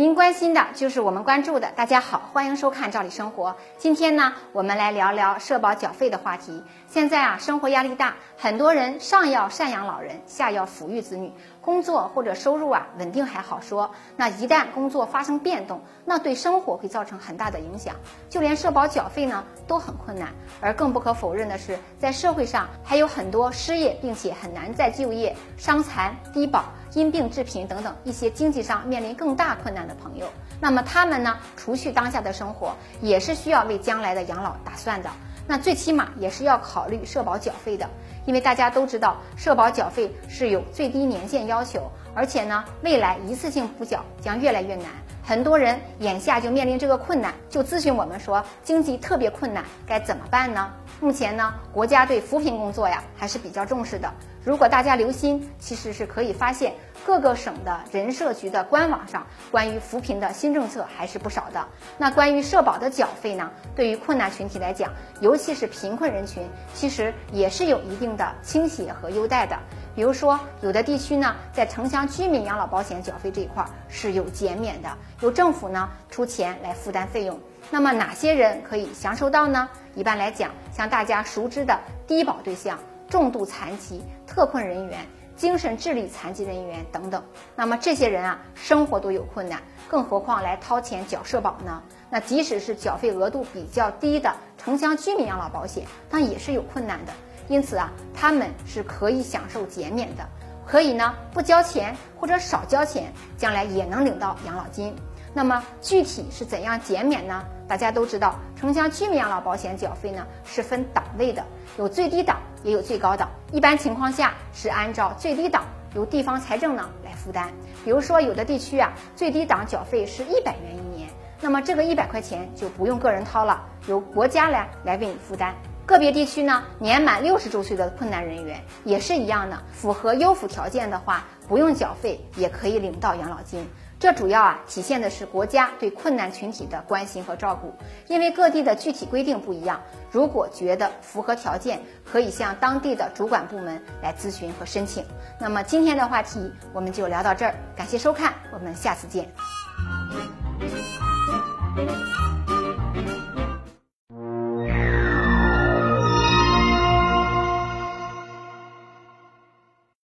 您关心的就是我们关注的。大家好，欢迎收看《赵理生活》。今天呢，我们来聊聊社保缴费的话题。现在啊，生活压力大，很多人上要赡养老人，下要抚育子女，工作或者收入啊稳定还好说，那一旦工作发生变动，那对生活会造成很大的影响，就连社保缴费呢都很困难。而更不可否认的是，在社会上还有很多失业并且很难再就业、伤残、低保。因病致贫等等一些经济上面临更大困难的朋友，那么他们呢，除去当下的生活，也是需要为将来的养老打算的。那最起码也是要考虑社保缴费的，因为大家都知道，社保缴费是有最低年限要求，而且呢，未来一次性补缴将越来越难。很多人眼下就面临这个困难，就咨询我们说，经济特别困难，该怎么办呢？目前呢，国家对扶贫工作呀还是比较重视的。如果大家留心，其实是可以发现各个省的人社局的官网上关于扶贫的新政策还是不少的。那关于社保的缴费呢，对于困难群体来讲，尤其是贫困人群，其实也是有一定的倾斜和优待的。比如说，有的地区呢，在城乡居民养老保险缴费这一块是有减免的，由政府呢出钱来负担费用。那么哪些人可以享受到呢？一般来讲，像大家熟知的低保对象。重度残疾、特困人员、精神智力残疾人员等等，那么这些人啊，生活都有困难，更何况来掏钱缴社保呢？那即使是缴费额度比较低的城乡居民养老保险，那也是有困难的。因此啊，他们是可以享受减免的，可以呢不交钱或者少交钱，将来也能领到养老金。那么具体是怎样减免呢？大家都知道，城乡居民养老保险缴费呢是分档位的，有最低档，也有最高档。一般情况下是按照最低档由地方财政呢来负担。比如说有的地区啊，最低档缴费是一百元一年，那么这个一百块钱就不用个人掏了，由国家来来为你负担。个别地区呢，年满六十周岁的困难人员也是一样的，符合优抚条件的话，不用缴费也可以领到养老金。这主要啊体现的是国家对困难群体的关心和照顾，因为各地的具体规定不一样，如果觉得符合条件，可以向当地的主管部门来咨询和申请。那么今天的话题我们就聊到这儿，感谢收看，我们下次见。